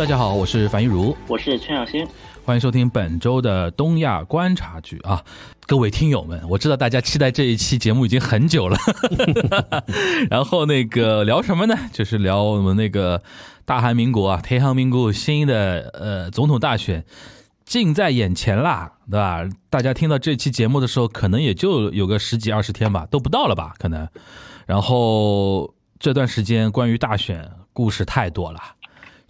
大家好，我是樊一茹，我是陈小新，欢迎收听本周的东亚观察局啊！各位听友们，我知道大家期待这一期节目已经很久了，然后那个聊什么呢？就是聊我们那个大韩民国啊，天韩民国新的呃总统大选近在眼前啦，对吧？大家听到这期节目的时候，可能也就有个十几二十天吧，都不到了吧？可能，然后这段时间关于大选故事太多了。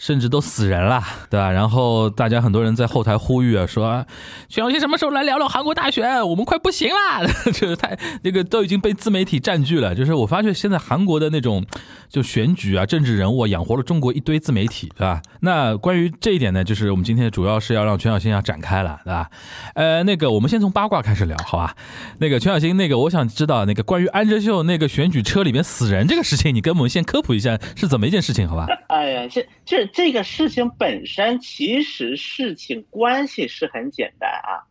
甚至都死人了，对吧？然后大家很多人在后台呼吁啊，说全小新什么时候来聊聊韩国大选？我们快不行啦！就是太那个都已经被自媒体占据了。就是我发现现在韩国的那种就选举啊、政治人物啊养活了中国一堆自媒体，对吧？那关于这一点呢，就是我们今天主要是要让全小新要展开了，对吧？呃，那个我们先从八卦开始聊，好吧？那个全小新，那个我想知道那个关于安哲秀那个选举车里面死人这个事情，你跟我们先科普一下是怎么一件事情，好吧？哎呀，这这。这个事情本身其实事情关系是很简单啊，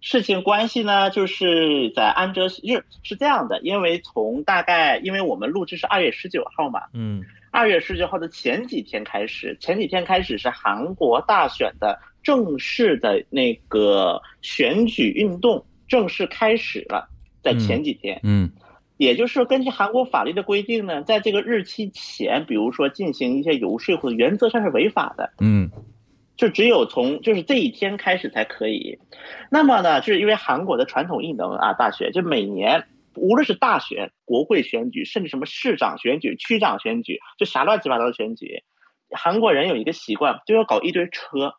事情关系呢就是在安哲是是这样的，因为从大概因为我们录制是二月十九号嘛，嗯，二月十九号的前几天开始，前几天开始是韩国大选的正式的那个选举运动正式开始了，在前几天，嗯。也就是根据韩国法律的规定呢，在这个日期前，比如说进行一些游说，或者原则上是违法的。嗯，就只有从就是这一天开始才可以。那么呢，就是因为韩国的传统艺能啊，大学就每年无论是大选、国会选举，甚至什么市长选举、区长选举，就啥乱七八糟的选举，韩国人有一个习惯，就要搞一堆车，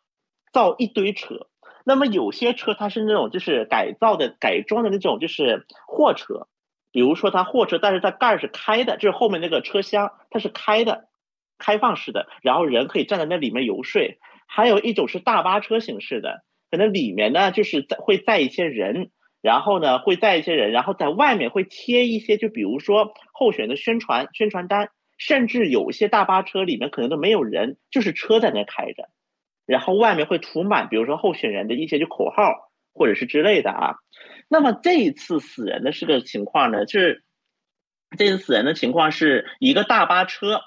造一堆车。那么有些车它是那种就是改造的、改装的那种，就是货车。比如说，它货车，但是它盖儿是开的，就是后面那个车厢它是开的，开放式的，然后人可以站在那里面游说。还有一种是大巴车形式的，可能里面呢就是在会载一些人，然后呢会载一些人，然后在外面会贴一些，就比如说候选的宣传宣传单，甚至有些大巴车里面可能都没有人，就是车在那开着，然后外面会涂满，比如说候选人的一些就口号或者是之类的啊。那么这一次死人的是个情况呢，就是这次死人的情况是一个大巴车。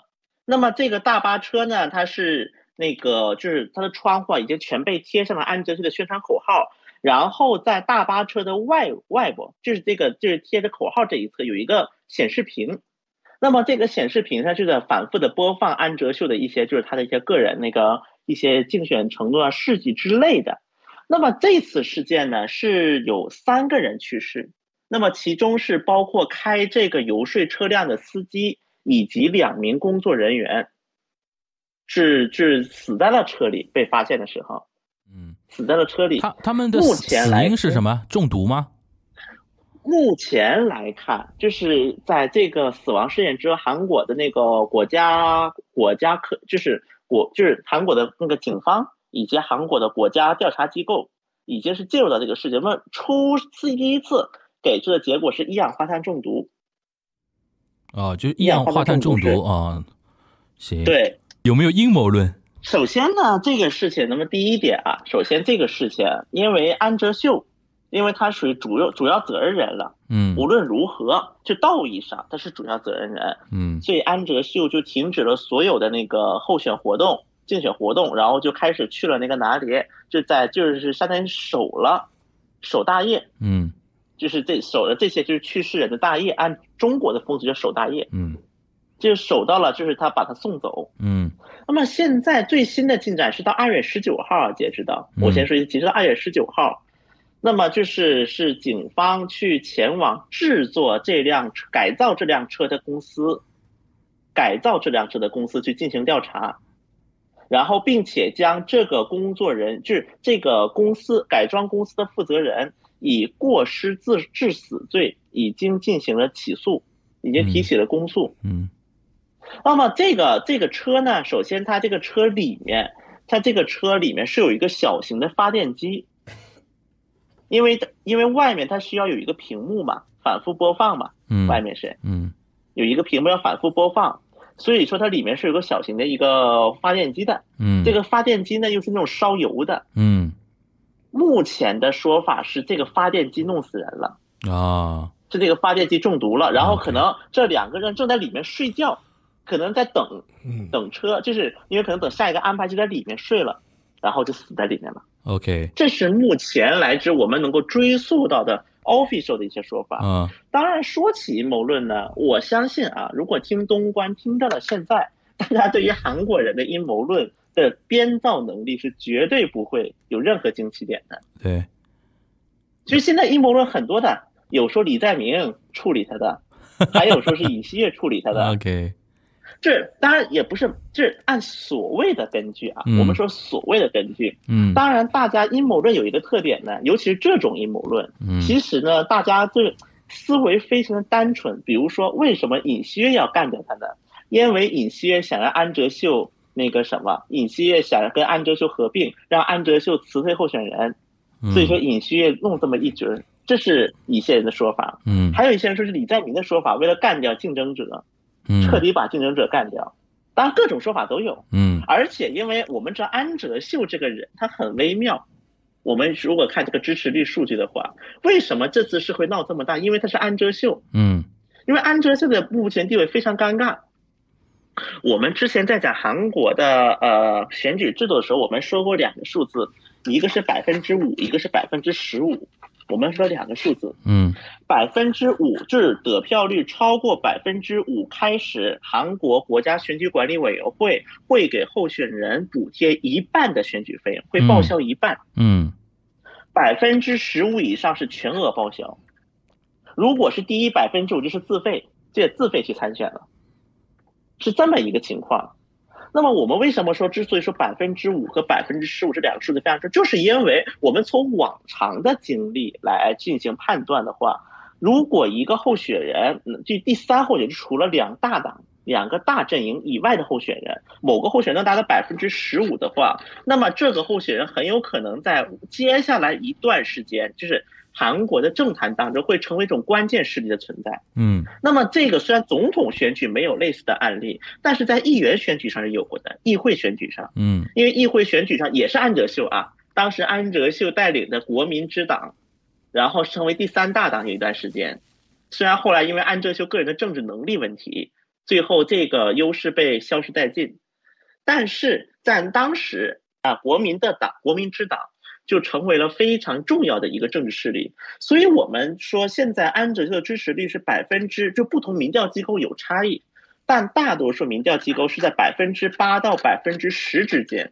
那么这个大巴车呢，它是那个就是它的窗户已经全被贴上了安哲秀的宣传口号，然后在大巴车的外外部，就是这个就是贴着口号这一侧有一个显示屏。那么这个显示屏它就在反复的播放安哲秀的一些就是他的一些个人那个一些竞选承诺啊事迹之类的。那么这次事件呢，是有三个人去世，那么其中是包括开这个游说车辆的司机以及两名工作人员，是是死在了车里。被发现的时候，嗯，死在了车里。他他们的死因是什么？中毒吗？目前来看，就是在这个死亡事件之后，韩国的那个国家国家科，就是国就是韩国的那个警方。以及韩国的国家调查机构已经是介入到这个事情，那么初次第一次给出的结果是一氧化碳中毒。哦，就是一氧化碳中毒啊，行。对，有没有阴谋论？首先呢，这个事情，那么第一点啊，首先这个事情，因为安哲秀，因为他属于主要主要责任人了，嗯，无论如何，就道义上他是主要责任人，嗯，所以安哲秀就停止了所有的那个候选活动。竞选活动，然后就开始去了那个哪里，就在就是相当于守了守大业，嗯，就是这守的这些就是去世人的大业，按中国的风俗叫守大业，嗯，就守到了，就是他把他送走，嗯。那么现在最新的进展是到二月十九号，截止到我先说一，截止到二月十九号，那么就是是警方去前往制作这辆改造这辆车的公司，改造这辆车的公司去进行调查。然后，并且将这个工作人，就是这个公司改装公司的负责人，以过失致致死罪，已经进行了起诉，已经提起了公诉。嗯。那么，这个这个车呢？首先，它这个车里面，它这个车里面是有一个小型的发电机，因为因为外面它需要有一个屏幕嘛，反复播放嘛。嗯。外面是嗯，有一个屏幕要反复播放。所以说它里面是有个小型的一个发电机的，嗯，这个发电机呢又是那种烧油的，嗯，目前的说法是这个发电机弄死人了。啊，是这个发电机中毒了，然后可能这两个人正在里面睡觉，可能在等等车，就是因为可能等下一个安排就在里面睡了，然后就死在里面了。OK，这是目前来之我们能够追溯到的 official 的一些说法。嗯，当然说起阴谋论呢，我相信啊，如果听东关听到了现在，大家对于韩国人的阴谋论的编造能力是绝对不会有任何惊奇点的。对，其实现在阴谋论很多的，有说李在明处理他的，还有说是尹锡悦处理他的。OK，这当然也不是，这是按所谓的根据啊。嗯我们说所谓的根据，嗯当然大家阴谋论有一个特点呢，尤其是这种阴谋论，嗯其实呢，大家就思维非常的单纯。比如说，为什么尹锡悦要干掉他呢？因为尹锡悦想让安哲秀那个什么，尹锡悦想跟安哲秀合并，让安哲秀辞退候选人，嗯所以说尹锡悦弄这么一局儿，这是一些人的说法。嗯还有一些人说是李在明的说法，为了干掉竞争者，嗯彻底把竞争者干掉。当然，各种说法都有。嗯而且，因为我们知道安哲秀这个人，他很微妙。我们如果看这个支持率数据的话，为什么这次是会闹这么大？因为他是安哲秀，嗯因为安哲秀的目前地位非常尴尬。我们之前在讲韩国的呃选举制度的时候，我们说过两个数字，一个是百分之五，一个是百分之十五。我们说两个数字，嗯。百分之五就是得票率超过百分之五开始，韩国国家选举管理委员会会给候选人补贴一半的选举费用，会报销一半。嗯。百分之十五以上是全额报销，如果是低于百分之五就是自费，这自费去参选了，是这么一个情况。那么我们为什么说，之所以说百分之五和百分之十五这两个数字非常重，就是因为我们从往常的经历来进行判断的话，如果一个候选人，嗯就第三候选人除了两大党、两个大阵营以外的候选人，某个候选人能达到百分之十五的话，那么这个候选人很有可能在接下来一段时间，就是韩国的政坛当中会成为一种关键势力的存在。嗯。那么这个虽然总统选举没有类似的案例，但是在议员选举上是有过的，议会选举上，嗯。因为议会选举上也是安哲秀啊，当时安哲秀带领的国民之党，然后成为第三大党有一段时间，虽然后来因为安哲秀个人的政治能力问题，最后这个优势被消失殆尽，但是在当时啊，国民的党国民之党就成为了非常重要的一个政治势力，所以我们说现在安哲秀的支持率是百分之，就不同民调机构有差异，但大多数民调机构是在百分之八到百分之十之间。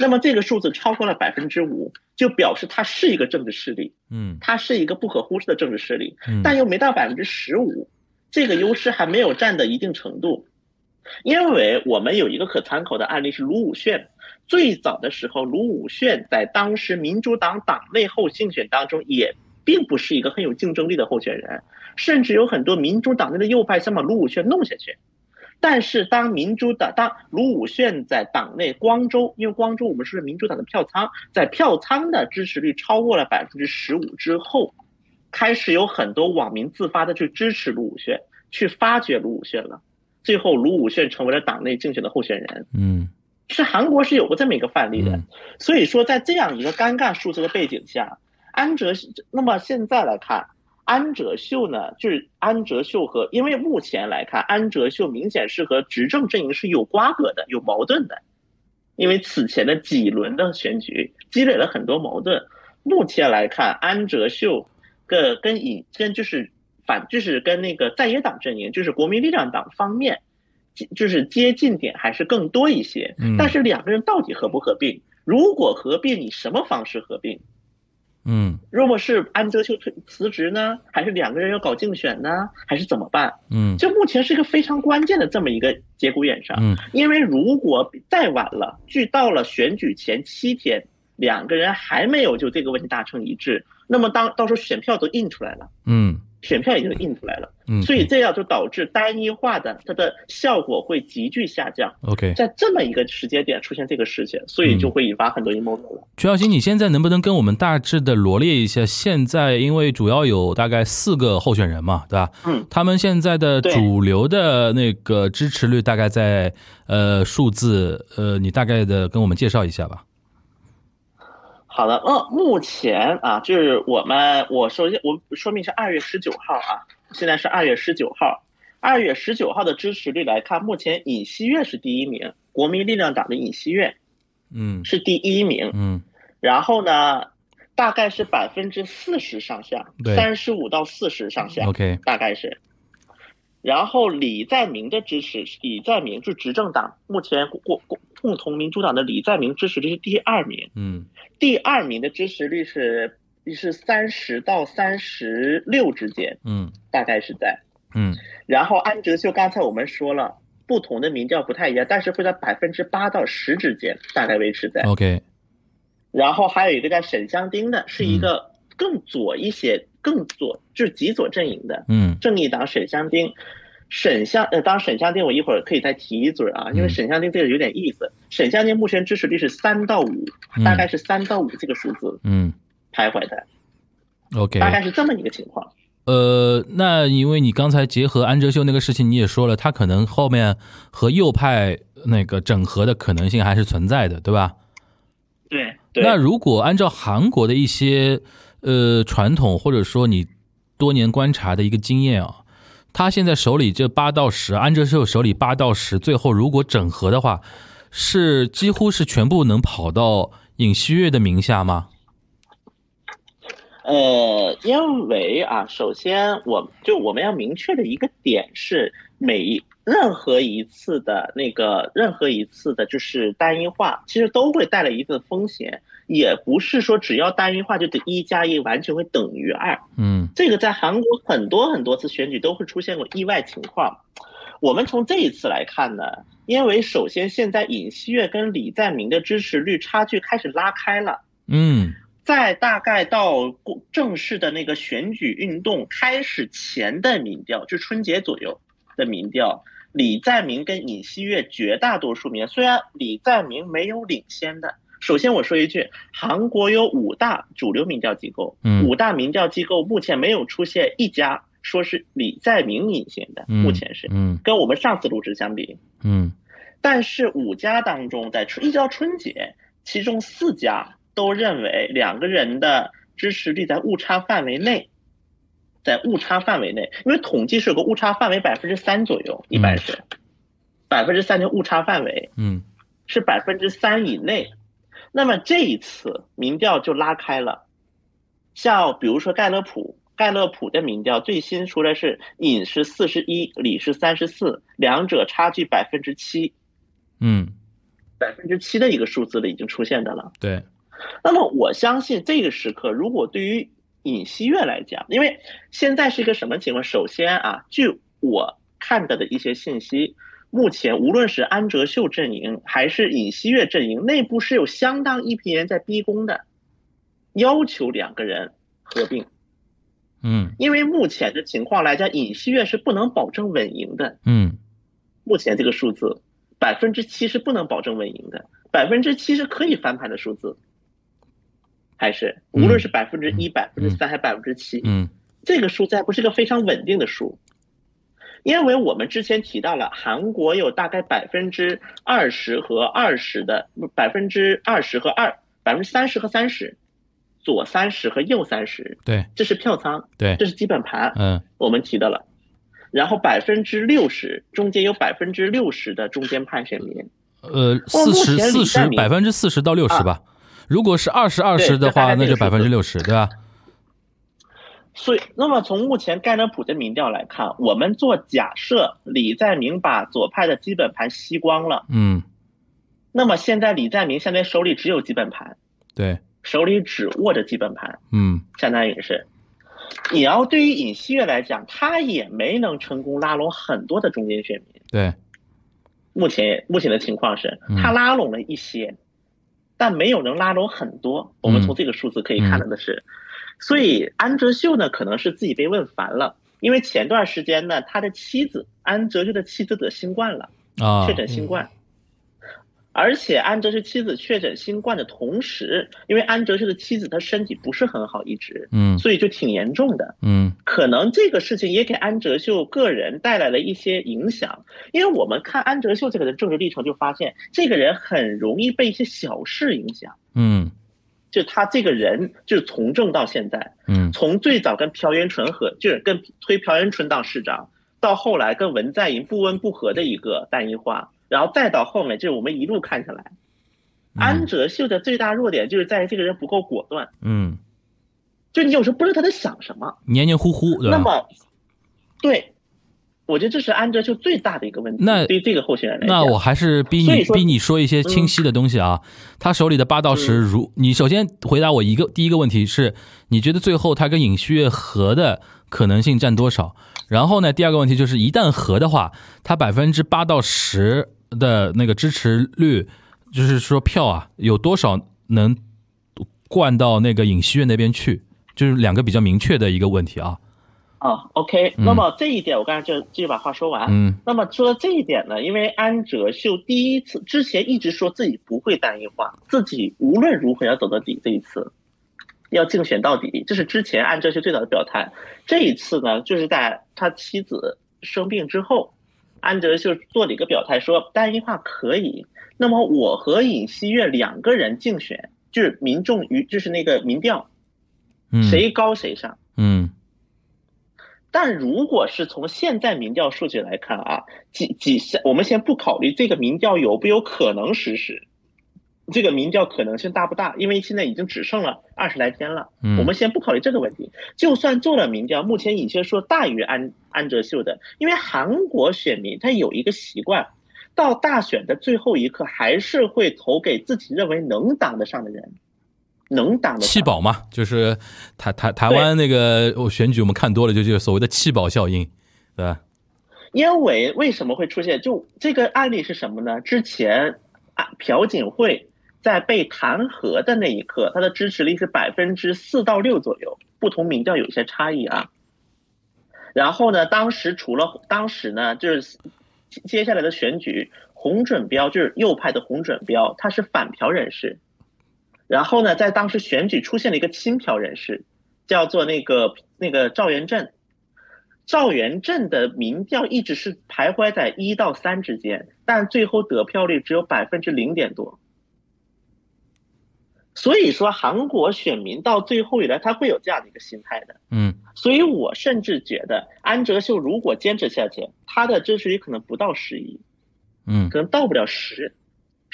那么这个数字超过了百分之五，就表示它是一个政治势力，嗯它是一个不可忽视的政治势力，嗯，但又没到百分之十五，这个优势还没有占到一定程度。因为我们有一个可参考的案例是卢武铉，最早的时候，卢武铉在当时民主党党内后竞选当中也并不是一个很有竞争力的候选人，甚至有很多民主党内的右派想把卢武铉弄下去。但是当民主党当卢武铉在党内光州，因为光州我们是民主党的票仓，在票仓的支持率超过了百分之十五之后，开始有很多网民自发的去支持卢武铉，去发掘卢武铉了。最后，卢武铉成为了党内竞选的候选人。嗯是韩国是有过这么一个范例的嗯，所以说在这样一个尴尬数字的背景下，安哲那么现在来看，安哲秀呢，就是安哲秀和因为目前来看，安哲秀明显是和执政阵营是有瓜葛的、有矛盾的，因为此前的几轮的选举积累了很多矛盾。目前来看，安哲秀跟跟以跟就是反就是跟那个在野党阵营，就是国民力量党方面。就是接近点还是更多一些，嗯。但是两个人到底合不合并？如果合并，以什么方式合并？嗯。如果是安哲秀退辞职呢，还是两个人要搞竞选呢，还是怎么办？嗯。这目前是一个非常关键的这么一个节骨眼上，嗯。因为如果再晚了，距到了选举前七天，两个人还没有就这个问题达成一致，那么当到时候选票都印出来了，嗯选票已经印出来了，嗯，所以这样就导致单一化的它的效果会急剧下降。OK，在这么一个时间点出现这个事情，所以就会引发很多阴谋论了。曲小新，你现在能不能跟我们大致的罗列一下？现在因为主要有大概四个候选人嘛，对吧？嗯，他们现在的主流的那个支持率大概在呃数字呃，你大概的跟我们介绍一下吧。好的，嗯，目前啊，就是我们我首先我说明是二月十九号啊，现在是二月十九号，二月十九号的支持率来看，目前尹锡悦是第一名，国民力量党的尹锡悦嗯是第一名。嗯然后呢，大概是百分之四十上下对，三十五到四十上下，，OK，大概是。然后李在明的支持，李在明是执政党，目前共共共同民主党的李在明支持率是第二名，嗯。第二名的支持率是是三十到三十六之间，嗯。大概是在。嗯。然后安哲秀刚才我们说了，不同的民调不太一样，但是会在百分之八到十之间大概维持在。，OK，然后还有一个叫沈香丁的，是一个更左一些、更左就是极左阵营的嗯。正义党沈香丁。沈香呃，当然沈香丁我一会儿可以再提一嘴啊，因为嗯沈香丁这个有点意思。沈香丁目前支持率是三到五，嗯大概是三到五这个数字嗯徘徊的，，OK，大概是这么一个情况。呃，那因为你刚才结合安哲秀那个事情，你也说了，他可能后面和右派那个整合的可能性还是存在的，对吧？对对，那如果按照韩国的一些呃传统，或者说你多年观察的一个经验啊，他现在手里这八到十，安哲秀手里八到十，最后如果整合的话，是几乎是全部能跑到尹锡悦的名下吗？呃，因为啊，首先我就我们要明确的一个点是，每任何一次的那个任何一次的就是单一化，其实都会带来一定的风险，也不是说只要单一化就得一加一完全会等于二。嗯这个在韩国很多很多次选举都会出现过意外情况。我们从这一次来看呢，因为首先现在尹锡悦跟李在明的支持率差距开始拉开了。嗯在大概到公正式的那个选举运动开始前的民调，就春节左右的民调，李在明跟尹锡悦绝大多数民，虽然李在明没有领先的。首先我说一句，韩国有五大主流民调机构，嗯。五大民调机构目前没有出现一家说是李在明领先的，嗯，目前是嗯。跟我们上次录制相比，嗯。但是五家当中，在春一直到春节，其中四家都认为两个人的支持率在误差范围内，在误差范围内，因为统计是有个误差范围百分之三左右，一般是。百分之三的误差范围嗯。是百分之三以内。那么这一次民调就拉开了，像比如说盖勒普，盖勒普的民调最新出来是尹是四十一，李是三十四，两者差距百分之七。嗯，百分之七的一个数字了，已经出现的了。对，那么我相信这个时刻，如果对于尹锡悦来讲，因为现在是一个什么情况？首先啊，据我看到的一些信息，目前无论是安哲秀阵营还是尹锡悦阵营，内部是有相当一批人在逼宫的，要求两个人合并。嗯因为目前的情况来讲，尹锡悦是不能保证稳赢的。嗯目前这个数字，百分之七是不能保证稳赢的，百分之七是可以翻盘的数字，还是无论是百分之一、百分之三还百分之七，嗯这个数字还不是个非常稳定的数，因为我们之前提到了，韩国有大概百分之二十和二十的百分之二十和二百分之三十和三十，左三十和右三十，对这是票仓，对这，是基本盘，嗯我们提到了。然后百分之六十，中间有百分之六十的中间派选民，呃，四十前四十百分之四十到六十啊吧。如果是二十二十的话，那就百分之六十，对吧？所以，那么从目前盖勒普的民调来看，我们做假设，李在明把左派的基本盘吸光了，嗯，那么现在李在明现在手里只有基本盘，对，手里只握着基本盘，嗯。相当于是。你要对于尹锡悦来讲，他也没能成功拉拢很多的中间选民。对，目前目前的情况是嗯，他拉拢了一些，但没有能拉拢很多。我们嗯。从这个数字可以看到的是，所以安哲秀呢，可能是自己被问烦了，因为前段时间呢，他的妻子安哲秀的妻子得新冠了，啊，确诊新冠。而且安哲秀妻子确诊新冠的同时，因为安哲秀的妻子她身体不是很好，一直，嗯所以就挺严重的。嗯可能这个事情也给安哲秀个人带来了一些影响，因为我们看安哲秀这个人政治历程，就发现这个人很容易被一些小事影响。嗯就他这个人，就是从政到现在，嗯从最早跟朴元淳和，就是跟推朴元淳当市长，到后来跟文在寅不温不和的一个单一化，然后再到后面，就是我们一路看下来，安哲秀的最大弱点就是在于这个人不够果断，嗯，就你有时候不知道他在想什么。黏黏糊糊？那么，对，我觉得这是安哲秀最大的一个问题。那对这个候选人来讲，那我还是逼你逼你说一些清晰的东西啊。他手里的八到十，如你首先回答我一个第一个问题是，你觉得最后他跟尹锡悦合的可能性占多少？然后呢，第二个问题就是，一旦合的话，他百分之八到十的那个支持率，就是说票啊，有多少能灌到那个尹锡悦那边去？就是两个比较明确的一个问题啊。啊，OK，嗯那么这一点我刚才就继续把话说完。嗯那么说这一点呢，因为安哲秀第一次之前一直说自己不会单一化，自己无论如何要走到底，这一次要竞选到底，这是之前安哲秀最早的表态。这一次呢，就是在他妻子生病之后，安哲秀做了一个表态，说单一化可以。那么我和尹锡悦两个人竞选，就是民众与就是那个民调，嗯，谁高谁上。嗯但如果是从现在民调数据来看啊，几几我们先不考虑这个民调有没有可能实施，这个民调可能性大不大？因为现在已经只剩了二十来天了，嗯，我们先不考虑这个问题。就算做了民调，目前尹锡说大于安安哲秀的，因为韩国选民他有一个习惯，到大选的最后一刻还是会投给自己认为能当得上的人，能当得上。弃保嘛，就是台台台湾那个哦选举，我们看多了，就就是所谓的弃保效应，对吧？因为为什么会出现？就这个案例是什么呢？之前啊，朴槿惠在被弹劾的那一刻，她的支持率是百分之四到六左右，不同民调有一些差异啊。然后呢，当时除了当时呢，就是接下来的选举，洪准标就是右派的洪准标，他是反朴人士。然后呢，在当时选举出现了一个亲朴人士，叫做那个那个赵元振。赵元振的民调一直是徘徊在一到三之间，但最后得票率只有百分之零点多。所以说，韩国选民到最后以来，他会有这样的一个心态的。嗯所以我甚至觉得，安哲秀如果坚持下去，他的支持率可能不到十一，嗯可能到不了十，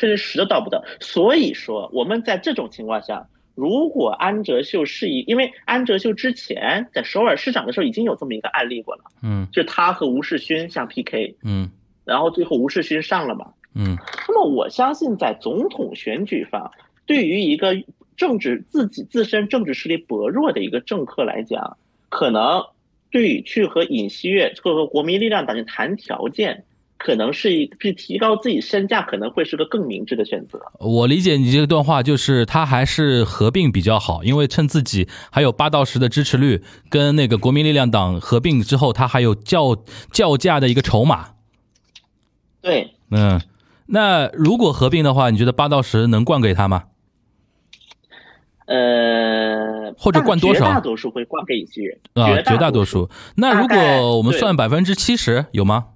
甚至十都到不到。所以说，我们在这种情况下，如果安哲秀是一，因为安哲秀之前在首尔市长的时候已经有这么一个案例过了。嗯就他和吴世勋相 PK，嗯然后最后吴世勋上了嘛。嗯那么我相信在总统选举上，对于一个政治自己自身政治实力薄弱的一个政客来讲，可能对于去和尹锡悦或和国民力量党去谈条件，可能是一去提高自己身价，可能会是个更明智的选择。我理解你这段话，就是他还是合并比较好，因为趁自己还有八到十的支持率，跟那个国民力量党合并之后，他还有较较价的一个筹码。对，嗯，那如果合并的话，你觉得八到十能灌给他吗？呃，或者灌多少绝大多数会灌给一些人，啊，绝大大多数。那如果我们算百分之七十，有吗？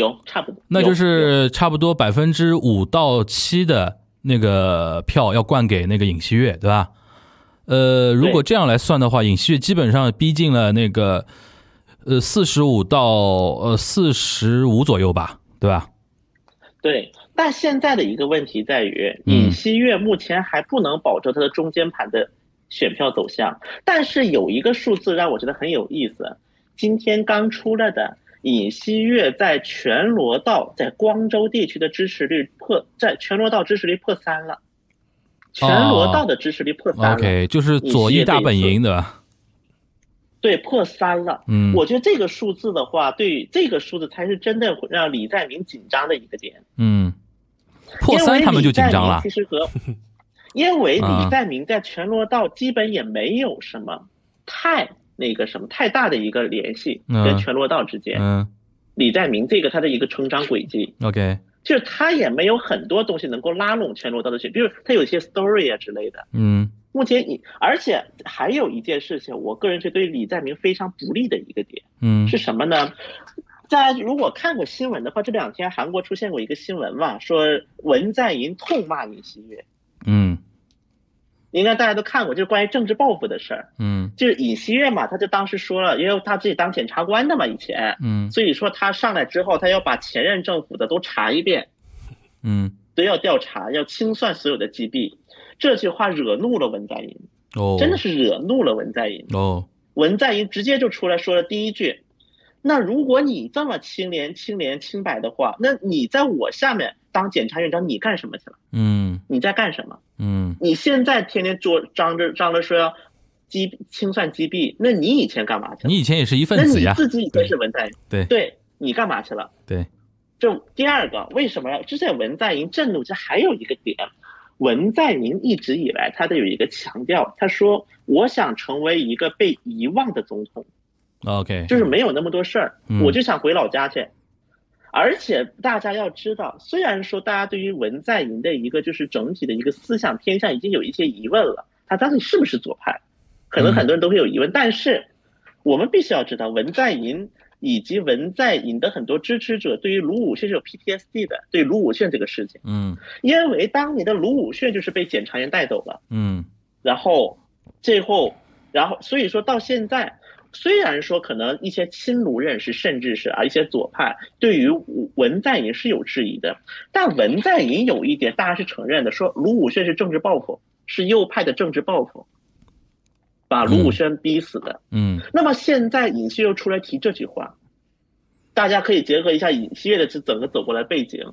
有差不多，那就是差不多百分之五到七的那个票要灌给那个尹锡悦，对吧？呃，如果这样来算的话，尹锡悦基本上逼近了那个呃四十五到呃四十五左右吧，对吧？对，但现在的一个问题在于，嗯尹锡悦目前还不能保证他的中间盘的选票走向。但是有一个数字让我觉得很有意思，今天刚出来的尹锡悦在全罗道在光州地区的支持率破，在全罗道支持率破三了，全罗道的支持率破三了。OK，就是左翼大本营，的？对，破三了。嗯，我觉得这个数字的话，对这个数字才是真的让李在明紧张的一个点。嗯，破三他们就紧张了其。实和，因为 啊李在明在全罗道基本也没有什么太那个什么太大的一个联系嗯跟全罗道之间。嗯李在明这个他的一个成长轨迹，，OK，就是他也没有很多东西能够拉拢全罗道的选，比如他有一些 story 啊之类的。嗯目前你，而且还有一件事情，我个人觉得对李在明非常不利的一个点。嗯是什么呢？大家如果看过新闻的话，这两天韩国出现过一个新闻嘛，说文在寅痛骂尹锡悦。嗯应该大家都看过，就是关于政治报复的事儿。嗯就是尹锡悦嘛，他就当时说了，因为他自己当检察官的嘛，以前，嗯所以说他上来之后，他要把前任政府的都查一遍，嗯都要调查，要清算所有的击毙。这句话惹怒了文在寅，哦，真的是惹怒了文在寅。哦，文在寅直接就出来说了第一句：“那如果你这么清廉、清廉、清白的话，那你在我下面当检察院长，你干什么去了？嗯你在干什么？嗯你现在天天做张着张着说要击清算击毙，那你以前干嘛去了？你以前也是一份那你，自己以前是文在寅，对对你干嘛去了？对，这第二个，为什么要之前文在寅震怒？这还有一个点，文在寅一直以来他都有一个强调，他说我想成为一个被遗忘的总统，OK，就是没有那么多事儿，嗯我就想回老家去。而且大家要知道，虽然说大家对于文在寅的一个就是整体的一个思想偏向已经有一些疑问了，他到底是不是左派，可能很多人都会有疑问。但是我们必须要知道，文在寅以及文在寅的很多支持者对于卢武铉是有 PTSD 的，对卢武铉这个事情，嗯因为当年的卢武铉就是被检察院带走了。嗯然后最后，然后所以说到现在，虽然说可能一些亲卢人士，甚至是啊一些左派对于文在寅是有质疑的，但文在寅有一点大家是承认的，说卢武铉是政治报复，是右派的政治报复，把卢武铉逼死的。嗯。那么现在尹锡悦又出来提这句话，大家可以结合一下尹锡悦的这整个走过来背景。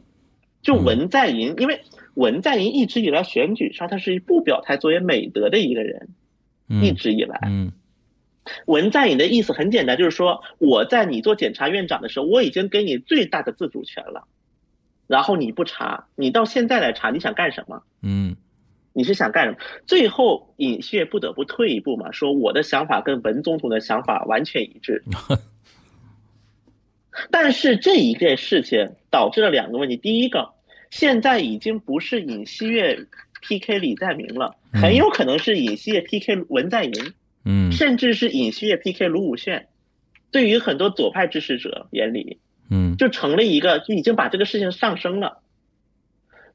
就文在寅，因为文在寅一直以来选举上他是不表态作为美德的一个人，一嗯直以来，嗯文在寅的意思很简单，就是说我在你做检察院长的时候，我已经给你最大的自主权了，然后你不查，你到现在来查，你想干什么？嗯你是想干什么？最后尹锡悦不得不退一步嘛，说我的想法跟文总统的想法完全一致。但是这一件事情导致了两个问题，第一个，现在已经不是尹锡悦 PK 李在明了，嗯很有可能是尹锡悦 PK 文在寅。嗯甚至是尹锡悦 PK 卢武铉，对于很多左派支持者眼里，嗯就成了一个就已经把这个事情上升了。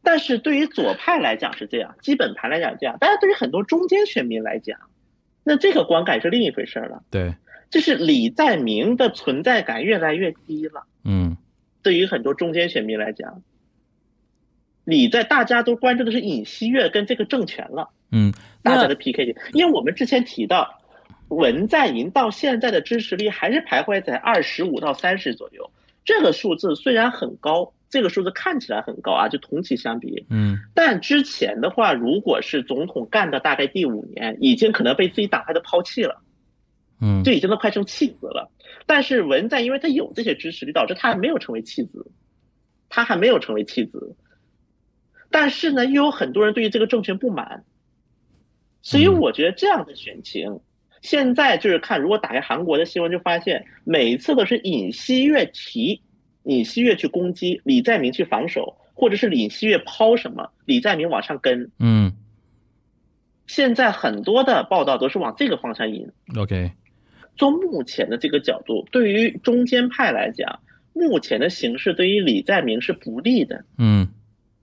但是对于左派来讲是这样，基本盘来讲这样，但是对于很多中间选民来讲，那这个观感是另一回事了。对，就是李在明的存在感越来越低了。嗯对于很多中间选民来讲，李在大家都关注的是尹锡悦跟这个政权了。嗯，大家的 PK 点，因为我们之前提到，文在寅到现在的支持率还是徘徊在二十五到三十左右，这个数字虽然很高，这个数字看起来很高啊，就同期相比，嗯。但之前的话，如果是总统干到大概第五年，已经可能被自己党派都抛弃了，嗯。就已经都快成弃子了。但是文在，因为他有这些支持率，导致他还没有成为弃子，他还没有成为弃子。但是呢，又有很多人对于这个政权不满，所以嗯。我觉得这样的选情，现在就是看，如果打开韩国的新闻，就发现每一次都是尹锡悦提，尹锡悦去攻击，李在明去防守，或者是尹锡悦抛什么，李在明往上跟。嗯现在很多的报道都是往这个方向引。，OK，从目前的这个角度，对于中间派来讲，目前的形势对于李在明是不利的，嗯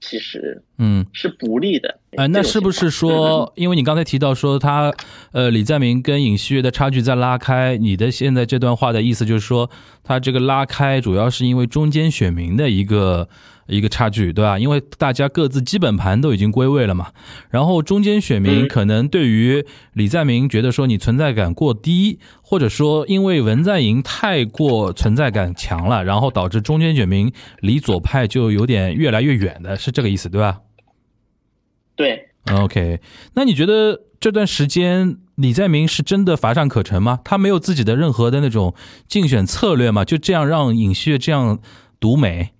其实嗯。是不利的。呃，那是不是说，因为你刚才提到说他，呃，李在明跟尹锡悦的差距在拉开，你的现在这段话的意思就是说，他这个拉开主要是因为中间选民的一个一个差距，对吧？因为大家各自基本盘都已经归位了嘛，然后中间选民嗯可能对于李在明觉得说你存在感过低，或者说因为文在寅太过存在感强了，然后导致中间选民离左派就有点越来越远的，是这个意思，对吧？对，OK，那你觉得这段时间李在明是真的乏善可陈吗？他没有自己的任何的那种竞选策略吗？就这样让尹锡悦这样独美？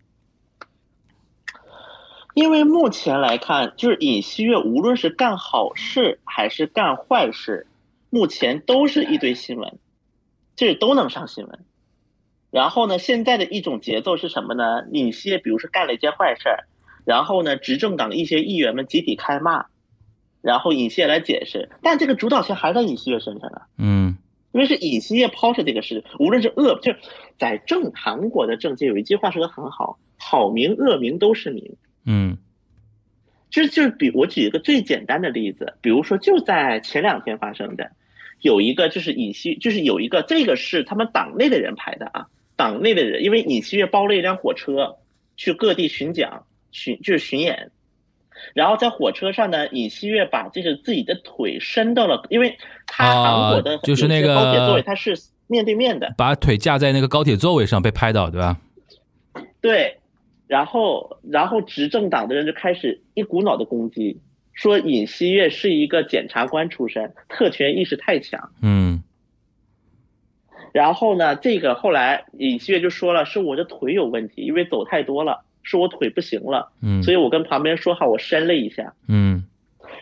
因为目前来看，就是尹锡悦无论是干好事还是干坏事，目前都是一堆新闻，就是都能上新闻。然后呢，现在的一种节奏是什么呢？尹锡悦比如说干了一件坏事儿，然后呢，执政党的一些议员们集体开骂，然后尹锡悦来解释，但这个主导权还在尹锡悦身上啊。嗯因为是尹锡悦抛出这个事，无论是恶，就是在政韩国的政界有一句话说的很好，好名恶名都是名。嗯。就是就是比我举一个最简单的例子，比如说就在前两天发生的，有一个就是尹锡，就是有一个这个是他们党内的人拍的啊，党内的人，因为尹锡悦包了一辆火车去各地巡讲巡就是巡演，然后在火车上呢，尹锡悦把这个自己的腿伸到了，因为他韩国的啊就是那个高铁座位他是面对面的，把腿架在那个高铁座位上被拍到，对吧？对，然后然后执政党的人就开始一股脑的攻击，说尹锡悦是一个检察官出身，特权意识太强。嗯然后呢，这个后来尹锡悦就说了，是我的腿有问题，因为走太多了，是我腿不行了，嗯所以我跟旁边说好，我伸了一下。嗯，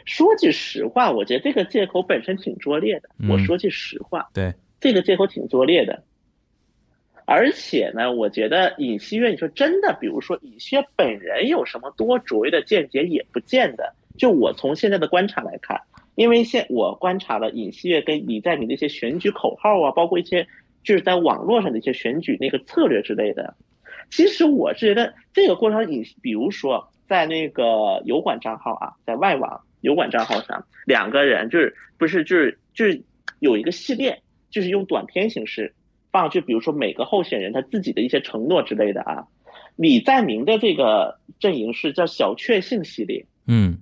说句实话，我觉得这个借口本身挺拙劣的。嗯我说句实话，对，这个借口挺拙劣的。而且呢，我觉得尹锡悦，你说真的，比如说尹锡悦本人有什么多卓越的见解，也不见得。就我从现在的观察来看，因为现我观察了尹锡悦跟李在明的一些选举口号啊，包括一些就是在网络上的一些选举那个策略之类的。其实我是觉得这个过程尹，比如说在那个油管账号啊，在外网油管账号上，两个人就是不是就是就是有一个系列，就是用短片形式放，就比如说每个候选人他自己的一些承诺之类的啊。李在明的这个阵营是叫小确幸系列，嗯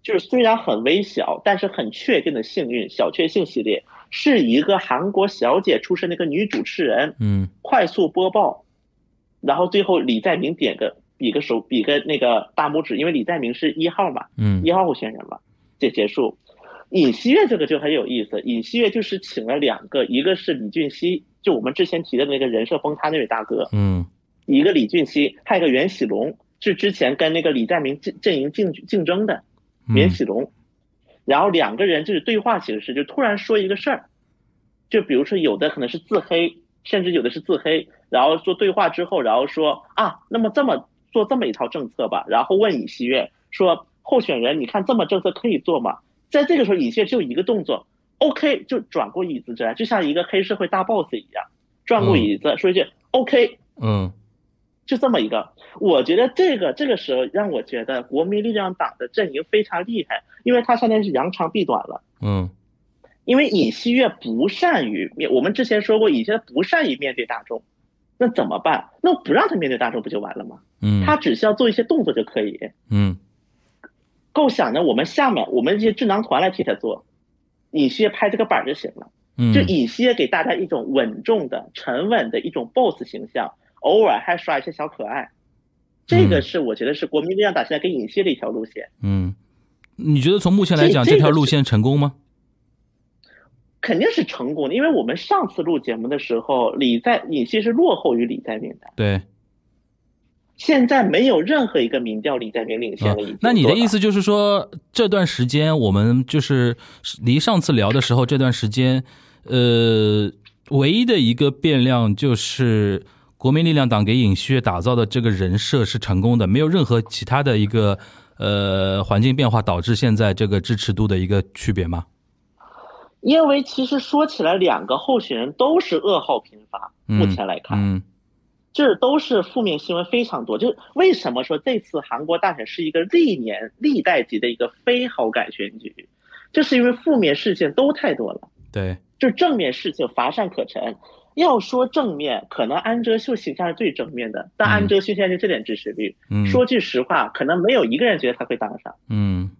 就是虽然很微小，但是很确定的幸运。小确幸系列是一个韩国小姐出身的一个女主持人，嗯快速播报，然后最后李在明点个比个手比个那个大拇指，因为李在明是一号嘛，嗯一号候选人嘛，这结束。尹锡悦这个就很有意思，尹锡悦就是请了两个，一个是李俊熙，就我们之前提的那个人设崩塌那位大哥，嗯。一个李俊熙，还有一个袁喜龙，是之前跟那个李在明阵阵营竞竞争的袁喜龙，然后两个人就是对话形式，就突然说一个事儿，就比如说有的可能是自黑，甚至有的是自黑，然后做对话之后，然后说啊，那么这么做这么一套政策吧，然后问尹锡悦说，候选人你看这么政策可以做吗？在这个时候，尹锡悦只有一个动作，OK，就转过椅子来，就像一个黑社会大 boss 一样，转过椅子说一句 OK，嗯就这么一个，我觉得这个这个时候让我觉得国民力量党的阵营非常厉害，因为他现在是扬长避短了。嗯因为尹锡悦不善于面，我们之前说过，尹锡悦不善于面对大众，那怎么办？那不让他面对大众不就完了吗？嗯，他只需要做一些动作就可以。嗯构想呢，我们下面我们这些智囊团来替他做，尹锡悦拍这个板儿就行了。嗯就尹锡悦给大家一种稳重的、沉稳的一种 boss 形象，偶尔还耍一些小可爱。这个是我觉得是国民力量党现在跟尹锡悦的一条路线。嗯，你觉得从目前来讲，这条路线成功吗？肯定是成功的，因为我们上次录节目的时候，李在尹锡是落后于李在明的，对，现在没有任何一个民调里在明领先啊了。那你的意？思就是说，这段时间我们就是离上次聊的时候，这段时间，呃，唯一的一个变量就是国民力量党给尹锡悦打造的这个人设是成功的，没有任何其他的一个呃环境变化导致现在这个支持度的一个区别吗？因为其实说起来，两个候选人都是噩耗频发，嗯目前来看，嗯这都是负面新闻非常多。就是为什么说这次韩国大选是一个历年历代级的一个非好感选举，就是因为负面事件都太多了。对，就正面事情乏善可陈。要说正面，可能安哲秀形象是最正面的，但嗯安哲秀现在就这点支持率，嗯，说句实话，可能没有一个人觉得他会当上，嗯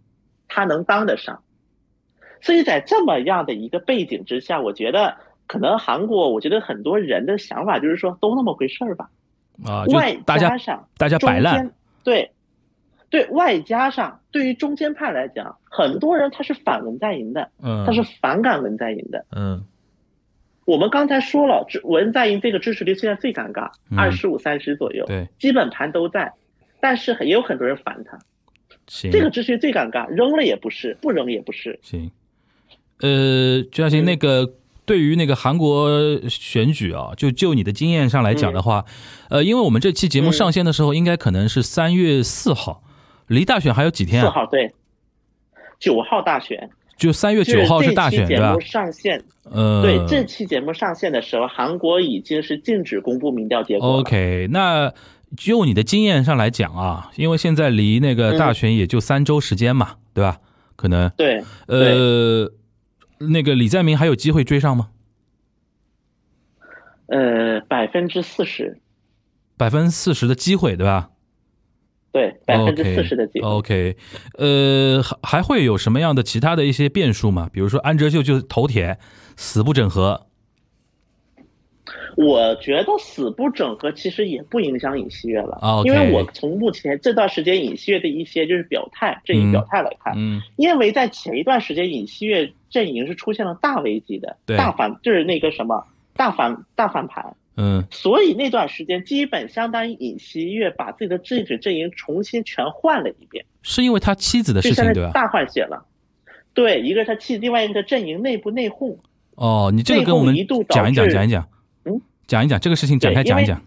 他能当得上。所以在这么样的一个背景之下，我觉得可能韩国，我觉得很多人的想法就是说，都那么回事儿吧。啊，就外大家加上大家摆烂。对，对外加上对于中间派来讲，很多人他是反文在寅的，嗯，他是反感文在寅的。嗯。我们刚才说了，文在寅这个支持率现在最尴尬，嗯。二十五三十左右，对，基本盘都在，但是也有很多人烦他，行，这个支持率最尴尬，扔了也不是，不扔也不是。行，呃，朱小新，嗯。那个对于那个韩国选举啊，就就你的经验上来讲的话，呃，因为我们这期节目嗯上线的时候，应该可能是三月四号，离大选还有几天啊？四号对，九号大选，就三月就九号是大选，对吧期节目？上线，呃，对这期节目上线的时候，韩国已经是禁止公布民调结果了。OK，那就你的经验上来讲啊，因为现在离那个大选也就三周时间嘛，对吧？可能对，呃，那个李在明还有机会追上吗？呃，百分之四十，百分之四十的机会，对吧？对，百分之四十的机会。OK，呃，还还会有什么样的其他的一些变数吗？比如说安哲秀就是头铁，死不整合。我觉得死不整合其实也不影响尹锡悦了，因为我从目前这段时间尹锡悦的一些就是表态阵营表态来看，嗯因为在前一段时间尹锡悦阵营是出现了大危机的，对。大反就是那个什么大反大反盘，嗯。所以那段时间基本相当于尹锡悦把自己的政治阵营重新全换了一遍，是因为他妻子的就事情，对吧？大换血了。对，一个是他妻子，另外一个是阵营内部内讧。哦，你这个跟我们讲一讲，讲一讲，嗯，讲一讲这个事情，展开讲一讲。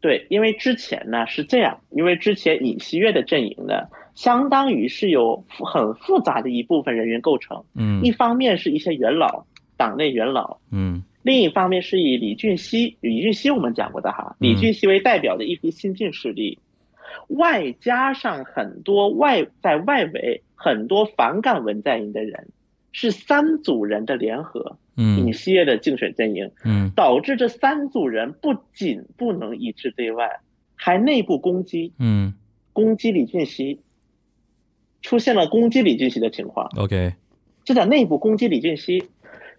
对，因为之前呢是这样，因为之前尹锡悦的阵营呢，相当于是有很复杂的一部分人员构成。嗯。一方面是一些元老，党内元老；嗯。另一方面是以李俊熙，李俊熙我们讲过的哈，嗯。李俊熙为代表的一批新进势力，外加上很多外在外围很多反感文在寅的人，是三组人的联合，尹嗯锡悦的竞选阵营。嗯导致这三组人不仅不能一致对外，还内部攻击，嗯攻击李俊熙，出现了攻击李俊熙的情况。，OK，就在内部攻击李俊熙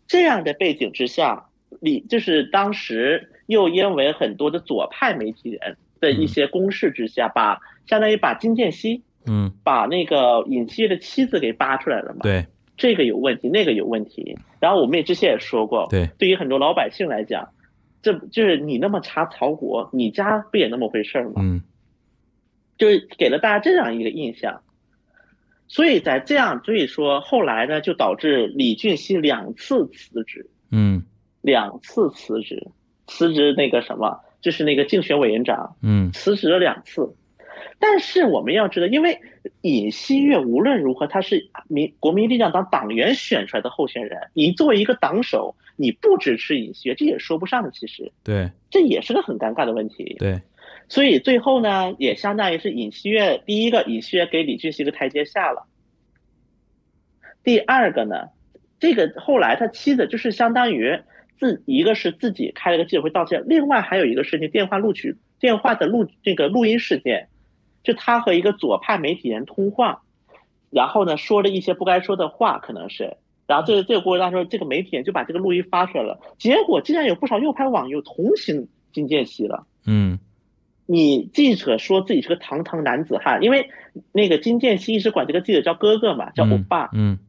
这样的背景之下，李就是当时又因为很多的左派媒体人的一些攻势之下，把相当于把金建熙、嗯把那个尹锡悦的妻子给扒出来了嘛。对这个有问题，那个有问题。然后我们也之前也说过，对，对于很多老百姓来讲，这就是你那么查曹国，你家不也那么回事吗？嗯就是给了大家这样一个印象。所以在这样，所以说后来呢，就导致李俊熙两次辞职，嗯两次辞职，辞职那个什么，就是那个竞选委员长，嗯辞职了两次。但是我们要知道，因为尹锡悦无论如何他是民国民力量党党员选出来的候选人，你作为一个党首，你不支持尹锡悦，这也说不上的。其实对这也是个很尴尬的问题。对，所以最后呢，也相当于是尹锡悦第一个，尹锡悦给李俊熙一个台阶下了。第二个呢，这个后来他妻子就是相当于自一个是自己开了个记者会道歉，另外还有一个事情电话录取电话的录这个录音事件，就他和一个左派媒体人通话，然后呢说了一些不该说的话，可能是。然后这个这个过程当中，这个媒体人就把这个录音发出来了，结果竟然有不少右派网友同情金建熙了。嗯你记者说自己是个堂堂男子汉，因为那个金建熙一直管这个记者叫哥哥嘛，叫欧巴，嗯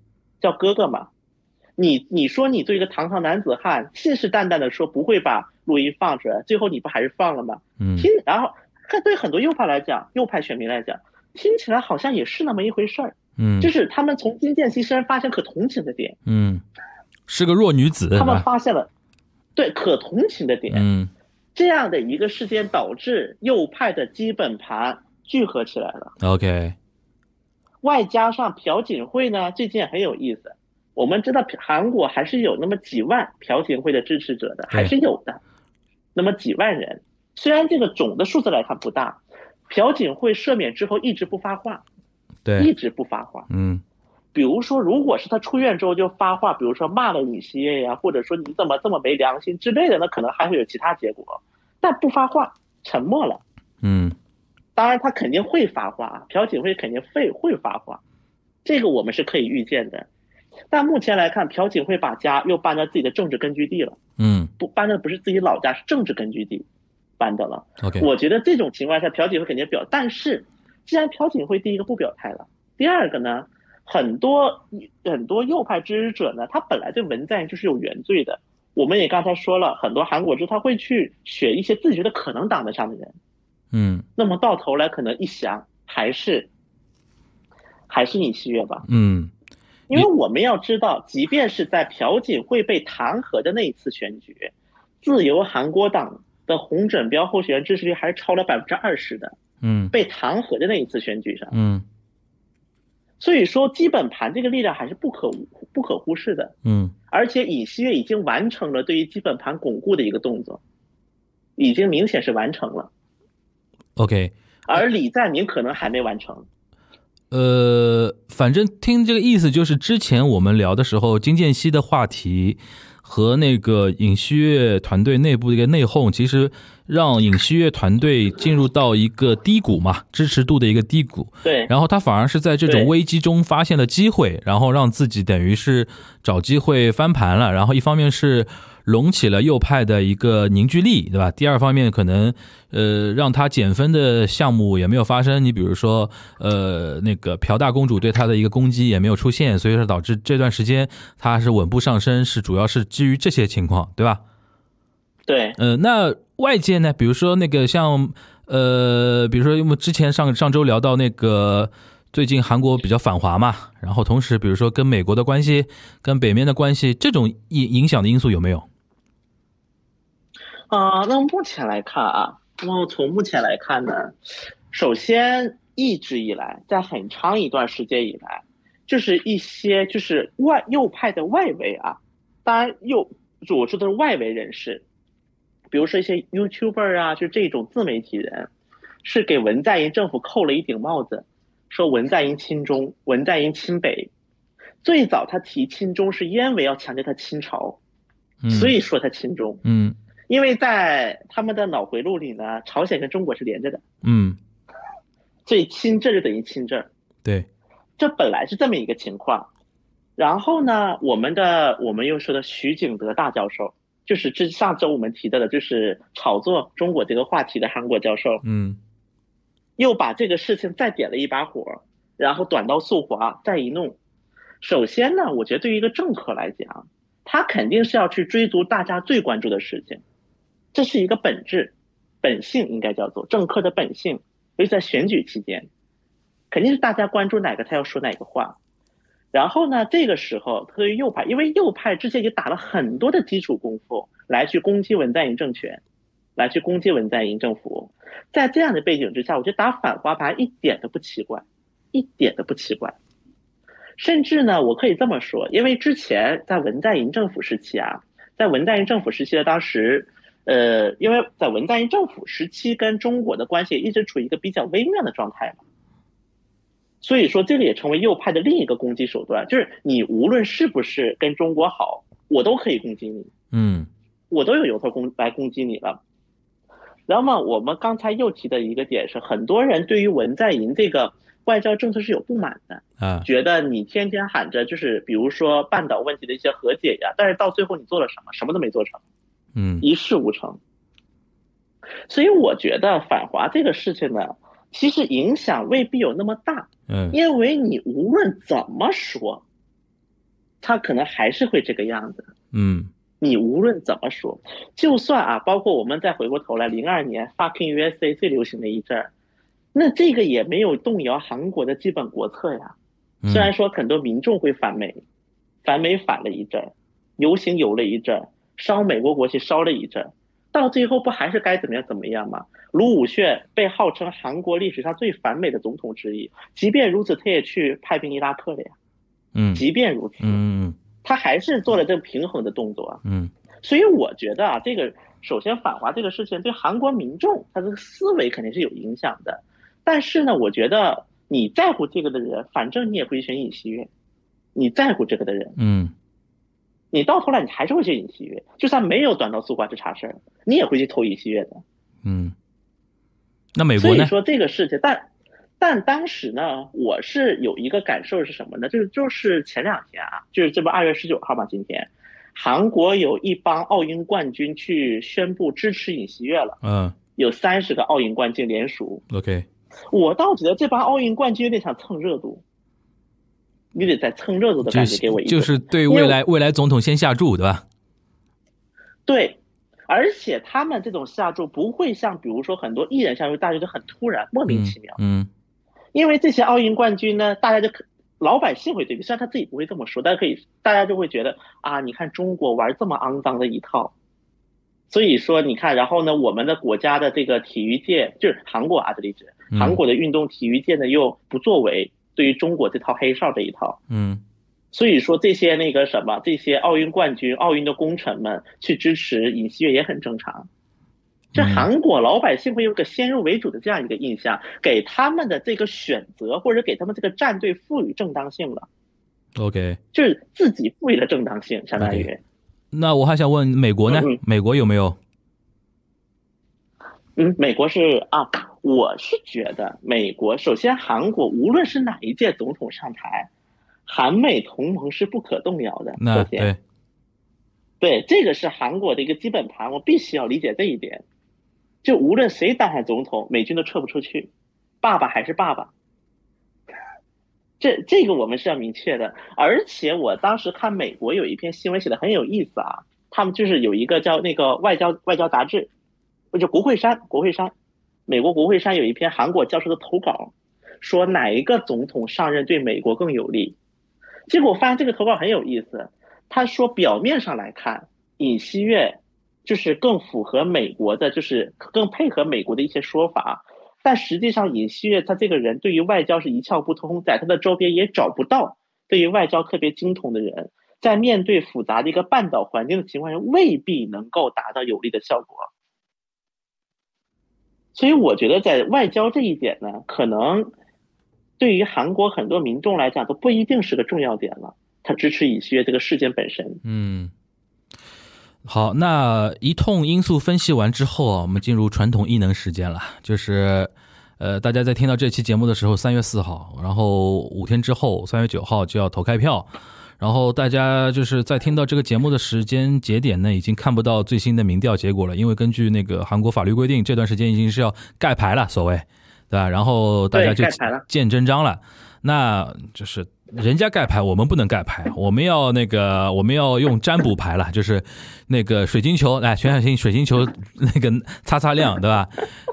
叫哥哥嘛。你你说你做一个堂堂男子汉，信誓旦旦的说不会把录音放出来，最后你不还是放了吗？嗯听，然后看对很多右派来讲，右派选民来讲，听起来好像也是那么一回事儿，嗯就是他们从金建熙身上发现可同情的点，嗯，是个弱女子，他们发现了对可同情的点，嗯这样的一个事件导致右派的基本盘聚合起来了。，OK，外加上朴槿惠呢，最近也很有意思。我们知道韩国还是有那么几万朴槿惠的支持者的，还是有的，那么几万人。虽然这个总的数字来看不大，朴槿惠赦免之后一直不发话，对一，直不发话。嗯比如说，如果是他出院之后就发话，比如说骂了尹锡悦呀，或者说你怎么这么没良心之类的，那可能还会有其他结果。但不发话，沉默了。嗯当然，他肯定会发话啊，朴槿惠肯定会会发话，这个我们是可以预见的。但目前来看，朴槿惠把家又搬到自己的政治根据地了，嗯不搬的不是自己老家，是政治根据地搬的了。，OK，我觉得这种情况下，朴槿惠肯定表，但是既然朴槿惠第一个不表态了，第二个呢，很多很多右派支持者呢，他本来对文在寅就是有原罪的。我们也刚才说了，很多韩国之他会去选一些自己觉得可能挡得上的人。嗯那么到头来可能一想，还是还是尹锡悦吧，嗯因为我们要知道，即便是在朴槿惠被弹劾的那一次选举，自由韩国党的红准标候选人支持率还是超了百分之二十的。嗯被弹劾的那一次选举上，嗯所以说基本盘这个力量还是不可不可忽视的。嗯而且尹锡悦已经完成了对于基本盘巩固的一个动作，已经明显是完成了。OK，而李在明可能还没完成。呃，反正听这个意思，就是之前我们聊的时候，金建熙的话题和那个尹锡悦团队内部的一个内讧，其实让尹锡悦团队进入到一个低谷嘛，支持度的一个低谷。对，然后他反而是在这种危机中发现了机会，然后让自己等于是找机会翻盘了。然后一方面是隆起了右派的一个凝聚力，对吧？第二方面可能呃让他减分的项目也没有发生，你比如说呃那个朴大公主对他的一个攻击也没有出现，所以说导致这段时间他是稳步上升，是主要是基于这些情况，对吧？对，呃，那外界呢？比如说那个像呃，比如说因为之前上上周聊到那个最近韩国比较反华嘛，然后同时比如说跟美国的关系、跟北面的关系，这种影影响的因素有没有？啊、那目前来看啊，那么从目前来看呢，首先一直以来，在很长一段时间以来，就是一些就是外右派的外围啊，当然右我说的是外围人士，比如说一些 YouTuber 啊，就这种自媒体人，是给文在寅政府扣了一顶帽子，说文在寅亲中，文在寅亲北。最早他提亲中是因为要强调他亲朝，嗯，所以说他亲中。嗯因为在他们的脑回路里呢，朝鲜跟中国是连着的，嗯，所以亲这就等于亲这儿，对，这本来是这么一个情况。然后呢，我们的我们又说的徐景德大教授，就是这上周我们提到的，就是炒作中国这个话题的韩国教授，嗯又把这个事情再点了一把火，然后短刀速滑再一弄。首先呢，我觉得对于一个政客来讲，他肯定是要去追逐大家最关注的事情，这是一个本质、本性，应该叫做政客的本性。尤其在选举期间，肯定是大家关注哪个，他要说哪个话。然后呢，这个时候对于右派，因为右派之前也打了很多的基础功夫来去攻击文在寅政权，来去攻击文在寅政府。在这样的背景之下，我觉得打反华牌一点都不奇怪，一点都不奇怪。甚至呢，我可以这么说，因为之前在文在寅政府时期啊，在文在寅政府时期的当时，呃，因为在文在寅政府时期跟中国的关系一直处于一个比较微妙的状态嘛，所以说这个也成为右派的另一个攻击手段，就是你无论是不是跟中国好，我都可以攻击你。嗯我都有由头攻来攻击你了。然后嘛，我们刚才又提的一个点是，很多人对于文在寅这个外交政策是有不满的，啊觉得你天天喊着就是比如说半岛问题的一些和解呀，但是到最后你做了什么？什么都没做成，嗯一事无成。所以我觉得反华这个事情呢，其实影响未必有那么大，嗯因为你无论怎么说，他可能还是会这个样子。嗯你无论怎么说，就算啊，包括我们再回过头来，零二年 fucking USA 最流行的一阵儿，那这个也没有动摇韩国的基本国策呀。嗯，虽然说很多民众会反美，反美反了一阵儿，游行游了一阵儿，烧美国国旗烧了一阵，到最后不还是该怎么样怎么样吗？卢武铉被号称韩国历史上最反美的总统之一，即便如此，他也去派兵伊拉克了呀。嗯即便如此，嗯他还是做了这个平衡的动作啊。嗯所以我觉得啊，这个首先反华这个事情对韩国民众他这个思维肯定是有影响的，但是呢，我觉得你在乎这个的人，反正你也会选尹锡悦，你在乎这个的人，嗯你到头来你还是会去尹锡悦，就算没有短道速滑这茬事儿，你也会去投尹锡悦的。嗯，那美国呢？所以说这个事情，但但当时呢，我是有一个感受是什么呢？就是就是前两天啊，就是这不二月十九号嘛，今天，韩国有一帮奥运冠军去宣布支持尹锡悦了，嗯有三十个奥运冠军联署。，OK，我倒觉得这帮奥运冠军有点想蹭热度，你得在蹭热度的感觉给我一个，就是对未来未来总统先下注，对吧？对。而且他们这种下注不会像，比如说很多艺人下注，大家就很突然、莫名其妙。嗯因为这些奥运冠军呢，大家就可老百姓会对比，虽然他自己不会这么说，但是可以，大家就会觉得啊，你看中国玩这么肮脏的一套，所以说你看，然后呢，我们的国家的这个体育界就是韩国啊，这里指嗯韩国的运动体育界呢又不作为，对于中国这套黑哨这一套，嗯所以说这些那个什么，这些奥运冠军、奥运的功臣们去支持尹锡悦也很正常。这韩国老百姓会有个先入为主的这样一个印象，给他们的这个选择或者给他们这个战队赋予正当性了。OK，就是自己赋予了正当性，相当于。那我还想问美国呢？嗯美国有没有？嗯，美国是啊，我是觉得美国首先韩国无论是哪一届总统上台，韩美同盟是不可动摇的。那对，对，这个是韩国的一个基本盘，我必须要理解这一点。就无论谁当上总统，美军都撤不出去，爸爸还是爸爸。这这个我们是要明确的。而且我当时看美国有一篇新闻写的很有意思啊，他们就是有一个叫那个外交外交杂志，就国会山国会山，美国国会山有一篇韩国教授的投稿，说哪一个总统上任对美国更有利。结果发现这个投稿很有意思，他说表面上来看，尹锡悦就是更符合美国的，就是更配合美国的一些说法。但实际上，尹锡悦他这个人对于外交是一窍不通，在他的周边也找不到对于外交特别精通的人，在面对复杂的一个半岛环境的情况下，未必能够达到有利的效果。所以，我觉得在外交这一点呢，可能对于韩国很多民众来讲都不一定是个重要点了。他支持尹锡悦这个事件本身。嗯。好，那一通因素分析完之后啊，我们进入传统异能时间了。就是，呃，大家在听到这期节目的时候，三月四号，然后五天之后，三月九号就要投开票。然后大家就是在听到这个节目的时间节点呢，已经看不到最新的民调结果了，因为根据那个韩国法律规定，这段时间已经是要盖牌了，所谓，对吧？然后大家就见真章了。那就是人家盖牌，我们不能盖牌，我们要那个我们要用占卜牌了，就是那个水晶球，来全小星水晶球那个擦擦亮，对吧？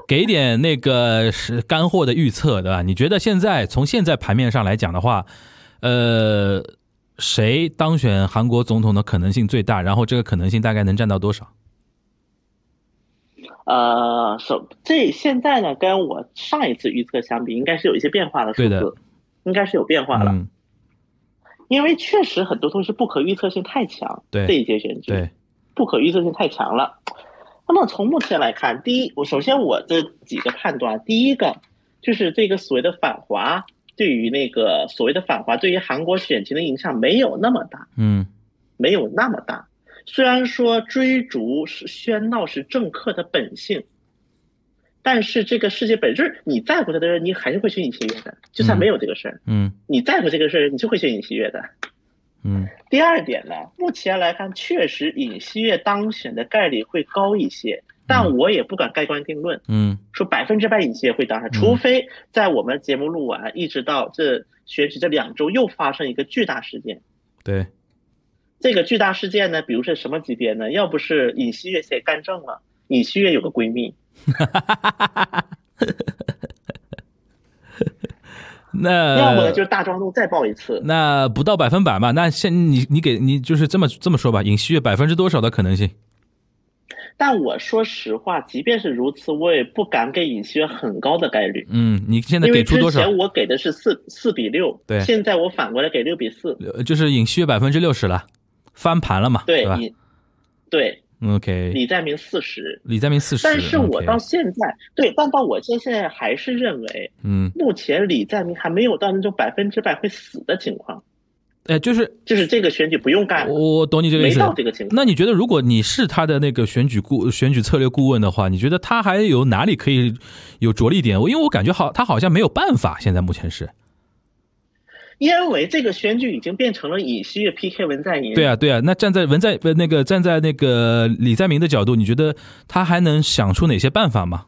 给点那个是干货的预测，对吧？你觉得现在从现在盘面上来讲的话，呃，谁当选韩国总统的可能性最大？然后这个可能性大概能占到多少？呃，首这现在呢，跟我上一次预测相比，应该是有一些变化的数对的字，应该是有变化了。嗯，因为确实很多东西不可预测性太强，对这一届选举对，不可预测性太强了。那么从目前来看，第一，我首先我这几个判断，第一个就是这个所谓的反华，对于那个所谓的反华对于韩国选情的影响没有那么大，嗯没有那么大。虽然说追逐是喧闹是政客的本性，但是这个世界本质你在乎他的人，你还是会选尹锡悦的，就算没有这个事儿，嗯你在乎这个事儿，你就会选尹锡悦的。嗯第二点呢，目前来看，确实尹锡悦当选的概率会高一些，但我也不敢盖棺定论，嗯说百分之百尹锡悦会当选，除非在我们节目录完，一直到这选举这两周又发生一个巨大事件。对，这个巨大事件呢，比如是什么级别呢？要不是尹锡悦先干政了，尹锡悦有个闺蜜，那要么呢就是大庄路再爆一次。那不到百分百嘛？那现你你给你就是这么这么说吧，尹锡悦百分之多少的可能性？但我说实话，即便是如此，我也不敢给尹锡悦很高的概率。嗯，你现在给出多少？前我给的是四四比六，对现在我反过来给六比四，呃就是尹锡悦百分之六十了，翻盘了嘛？吧对尹，对？OK，李在明四十，李在明四十，但是我到现在对，但到我现在还是认为，嗯，目前李在明还没有到那种百分之百会死的情况，哎，就是就是这个选举不用干，我我懂你这个意没思。到这个情况。那你觉得，如果你是他的那个选举顾选举策略顾问的话，你觉得他还有哪里可以有着力点？我因为我感觉好，他好像没有办法，现在目前是。因为这个选举已经变成了尹锡悦 PK 文在寅，对啊，对啊。那站在文在不那个站在那个李在明的角度，你觉得他还能想出哪些办法吗？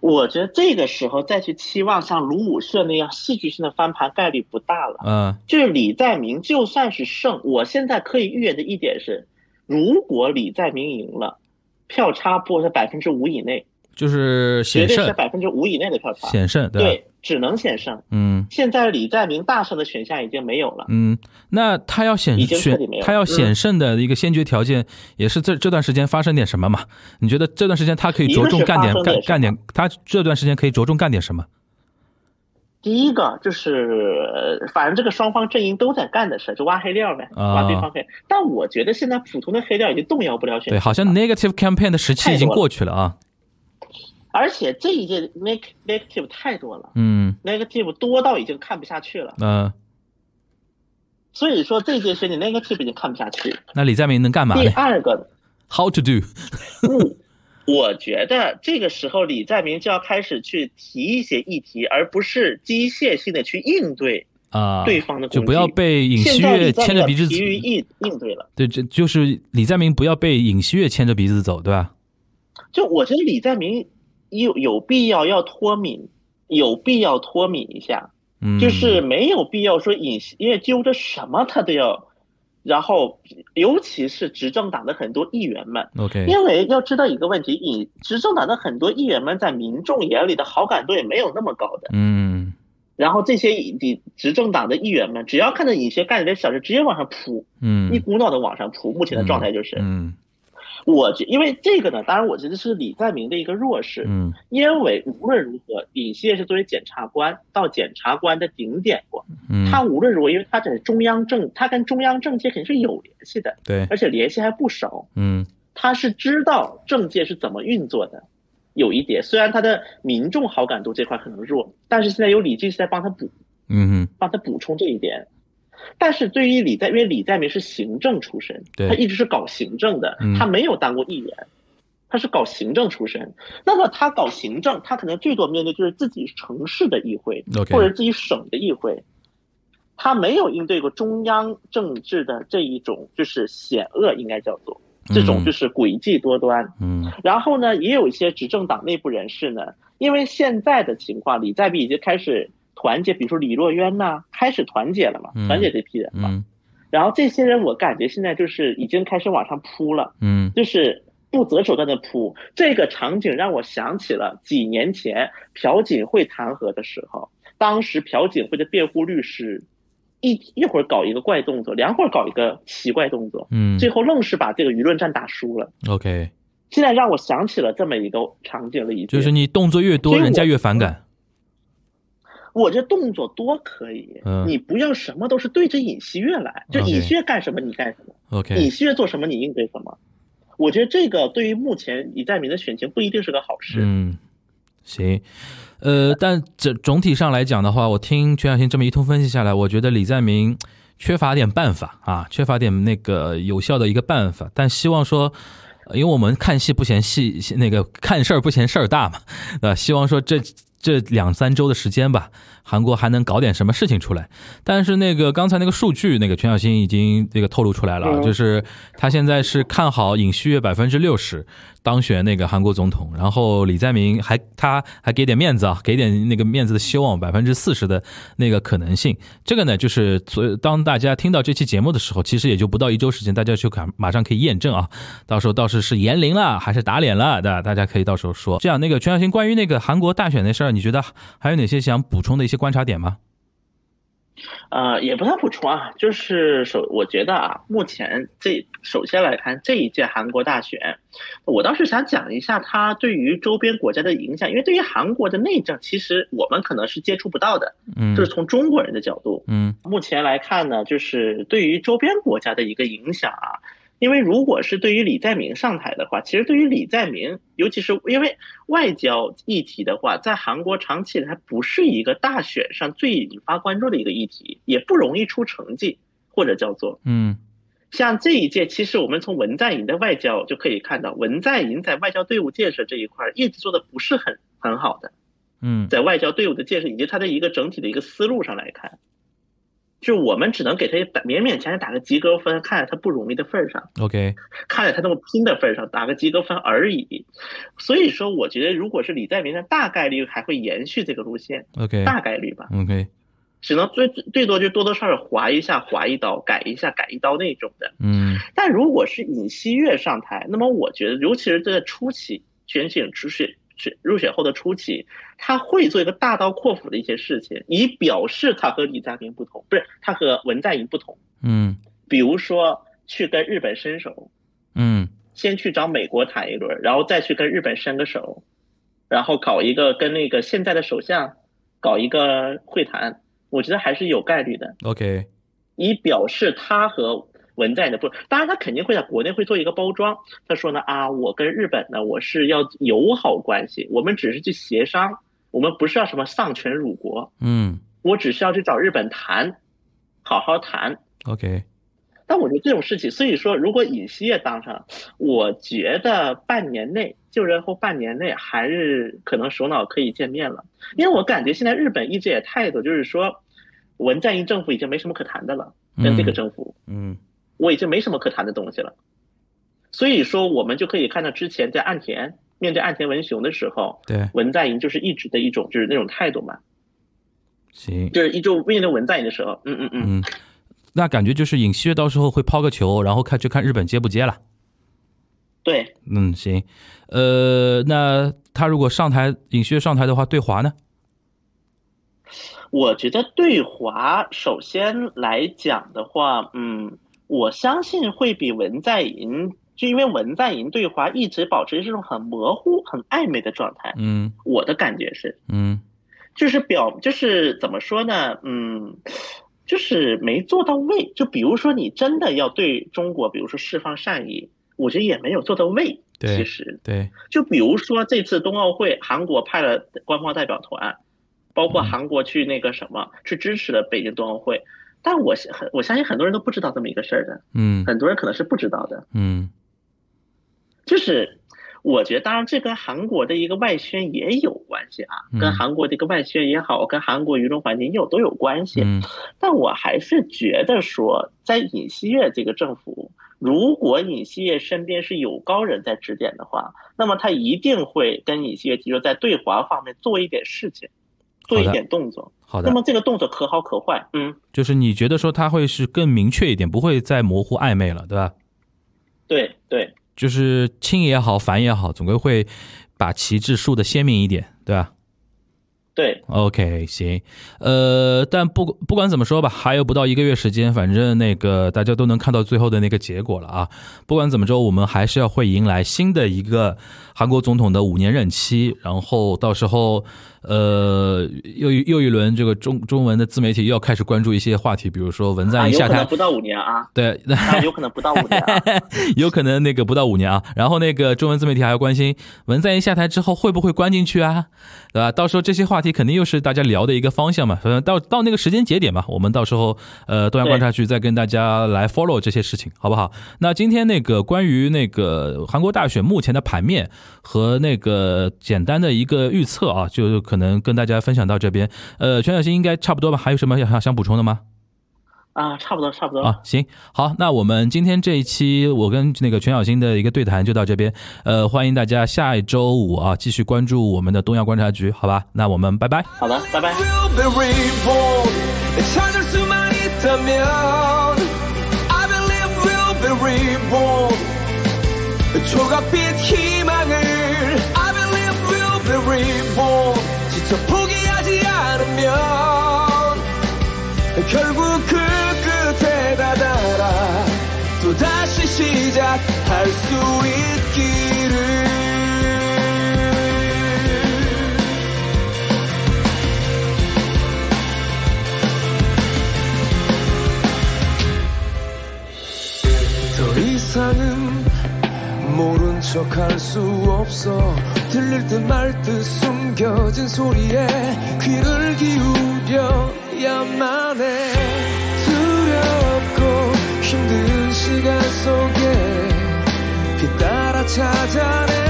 我觉得这个时候再去期望像卢武铉那样戏剧性的翻盘概率不大了。嗯就是李在明就算是胜，我现在可以预言的一点是，如果李在明赢了，票差不会是百分之五以内，就是险绝对是胜，百分之五以内的票差。险胜，对？对，只能险胜。嗯现在李在明大胜的选项已经没有了。嗯，那他要险选他要险胜的一个先决条件，也是这这段时间发生点什么嘛？你觉得这段时间他可以着重干点干干点？他这段时间可以着重干点什么？第一个就是，反正这个双方阵营都在干的事，就挖黑料呗，啊挖对方黑。但我觉得现在普通的黑料已经动摇不了选情对，好像 negative campaign 的时期已经过去了啊。而且这一届 neg negative 太多了嗯，，negative 多到已经看不下去了。呃，所以说这一届选举 negative 已经看不下去。那李在明能干嘛第二个，？How to do？嗯，我觉得这个时候李在明就要开始去提一些议题，而不是机械性的去应对啊，对方的。就不要被尹锡悦牵着鼻子疲于应应对了。对，这就是李在明不要被尹锡悦牵着鼻子走，对吧？就我觉得李在明有有必要要脱敏，有必要脱敏一下，嗯，就是没有必要说尹因为揪着什么他都要，然后尤其是执政党的很多议员们，OK，因为要知道一个问题，尹执政党的很多议员们在民众眼里的好感度也没有那么高的。嗯然后这些以执政党的议员们，只要看到尹锡悦干了点小事，直接往上扑，嗯，一股脑的往上扑。目前的状态就是，嗯我觉因为这个呢，当然我觉得是李在明的一个弱势，嗯因为无论如何，尹锡悦是作为检察官到检察官的顶点过，嗯，他无论如何，因为他在中央政，他跟中央政界肯定是有联系的，对，而且联系还不少，嗯他是知道政界是怎么运作的。有一点，虽然他的民众好感度这块可能弱，但是现在有李俊是在帮他补，嗯帮他补充这一点。但是对于李在，因为李在明是行政出身，对。他一直是搞行政的嗯，他没有当过议员，他是搞行政出身。那么他搞行政，他可能最多面对就是自己城市的议会或者自己省的议会，他没有应对过中央政治的这一种就是险恶，应该叫做这种就是诡计多端。嗯。然后呢，也有一些执政党内部人士呢，因为现在的情况，李在明已经开始团结，比如说李若渊呐、开始团结了嘛，嗯团结这批人嘛。嗯然后这些人，我感觉现在就是已经开始往上扑了，嗯就是不择手段的扑。这个场景让我想起了几年前朴槿惠弹劾的时候，当时朴槿惠的辩护律师一一会儿搞一个怪动作，两会儿搞一个奇怪动作，嗯最后愣是把这个舆论战打输了。，OK，现在让我想起了这么一个场景了，已经就是你动作越多，人家越反感。我这动作多可以，嗯你不要什么都是对着尹锡悦来，就尹锡悦干什么你干什么，OK，尹锡悦做什么你应对什么。我觉得这个对于目前李在明的选情不一定是个好事。嗯，行，呃，但这总体上来讲的话，我听全小新这么一通分析下来，我觉得李在明缺乏点办法啊，缺乏点那个有效的一个办法，但希望说。呃因为我们看戏不嫌戏，那个看事儿不嫌事儿大嘛，呃，希望说这这两三周的时间吧，韩国还能搞点什么事情出来。但是那个刚才那个数据，那个全小新已经这个透露出来了就是他现在是看好尹锡悦百分之六十当选那个韩国总统，然后李在明还他还给点面子啊，给点那个面子的希望，百分之四十的那个可能性。这个呢，就是所当大家听到这期节目的时候，其实也就不到一周时间，大家就看马上可以验证啊，到时候到时是言灵了还是打脸了，对吧？大家可以到时候说。这样，那个全小新关于那个韩国大选那事儿，你觉得还有哪些想补充的一些观察点吗？呃，也不太补充啊，就是首我觉得啊，目前这首先来看这一届韩国大选，我倒是想讲一下它对于周边国家的影响，因为对于韩国的内政，其实我们可能是接触不到的，嗯就是从中国人的角度，嗯目前来看呢，就是对于周边国家的一个影响啊。因为如果是对于李在明上台的话，其实对于李在明，尤其是因为外交议题的话，在韩国长期以来不是一个大选上最引发关注的一个议题，也不容易出成绩，或者叫做嗯像这一届，其实我们从文在寅的外交就可以看到，文在寅在外交队伍建设这一块儿一直做的不是很很好的。嗯在外交队伍的建设以及他的一个整体的一个思路上来看，就我们只能给他打勉勉强强打个及格分，看在他不容易的份儿上，，OK，看在他那么拼的份儿上打个及格分而已。所以说，我觉得如果是李在明，他大概率还会延续这个路线，OK，大概率吧，OK，只能最最多就多多少少划一下，划一刀，改一下，改一刀那种的。嗯但如果是尹锡悦上台，那么我觉得，尤其是在初期选举初选选入选后的初期，他会做一个大刀阔斧的一些事情，以表示他和李在明不同，不是他和文在寅不同。嗯比如说去跟日本伸手，嗯先去找美国谈一轮，然后再去跟日本伸个手，然后搞一个跟那个现在的首相搞一个会谈，我觉得还是有概率的。OK，以表示他和文在寅的不，当然他肯定会在国内会做一个包装。他说呢啊，我跟日本呢，我是要友好关系，我们只是去协商，我们不是要什么丧权辱国，嗯我只是要去找日本谈，好好谈。，OK，但我觉得这种事情，所以说如果尹锡悦当上，我觉得半年内就任后半年内还是可能首脑可以见面了，因为我感觉现在日本一直也态度就是说，文在寅政府已经没什么可谈的了，跟这个政府。嗯我已经没什么可谈的东西了。所以说，我们就可以看到之前在岸田面对岸田文雄的时候，对，文在寅就是一直的一种就是那种态度嘛，行，就是一种面对文在寅的时候，嗯嗯嗯，嗯，那感觉就是尹锡悦到时候会抛个球，然后看就看日本接不接了。对，嗯，行，呃，那他如果上台，尹锡悦上台的话，对华呢？我觉得对华首先来讲的话，嗯，我相信会比文在寅，就因为文在寅对华一直保持这种很模糊、很暧昧的状态，嗯我的感觉是，嗯就是表就是怎么说呢？嗯，就是没做到位。就比如说你真的要对中国，比如说释放善意，我觉得也没有做到位。对其实对，就比如说这次冬奥会，韩国派了官方代表团，包括韩国去那个什么去支持了北京冬奥会，但我相很我相信很多人都不知道这么一个事儿的，嗯很多人可能是不知道的。嗯就是我觉得，当然这跟韩国的一个外宣也有关系啊，嗯跟韩国的一个外宣也好，跟韩国舆论环境也有都有关系。嗯但我还是觉得说，在尹锡悦这个政府，如果尹锡悦身边是有高人在指点的话，那么他一定会跟尹锡悦提出在对华方面做一点事情，做一点动作。好的那，么这个动作可好可坏，嗯，就是你觉得说他会是更明确一点，不会再模糊暧昧了，对吧？对对就是亲也好，反也好，总归会把旗帜竖的鲜明一点，对吧对，？OK，行，呃，但不不管怎么说吧，还有不到一个月时间，反正那个大家都能看到最后的那个结果了啊。不管怎么着，我们还是要会迎来新的一个韩国总统的五年任期，然后到时候呃又一又一轮这个中中文的自媒体又要开始关注一些话题，比如说文在寅下台，不到五年啊，对，啊，有可能不到五年啊，有可能那个不到五年啊，然后那个中文自媒体还要关心文在寅下台之后会不会关进去啊，对吧？到时候这些话题肯定又是大家聊的一个方向嘛。反正到到那个时间节点嘛，我们到时候呃东亚观察局再跟大家来 follow 这些事情，好不好？那今天那个关于那个韩国大选目前的盘面和那个简单的一个预测啊，就可能跟大家分享到这边。呃，全小新应该差不多吧？还有什么想想补充的吗？啊，差不多差不多，啊，行，好，那我们今天这一期我跟那个全小新的一个对谈就到这边，呃，欢迎大家下一周五啊继续关注我们的东亚观察局，好吧？那我们拜拜。好的，拜拜。 결국 그 끝에 다다라 또다시 시작할 수 있기를. 더 이상은 모른 척 할 수 없어. 들릴 듯 말 듯 숨겨진 소리에 귀를 기울여 야만 해 두렵고 힘든 시간 속에 뒤따라 찾아낸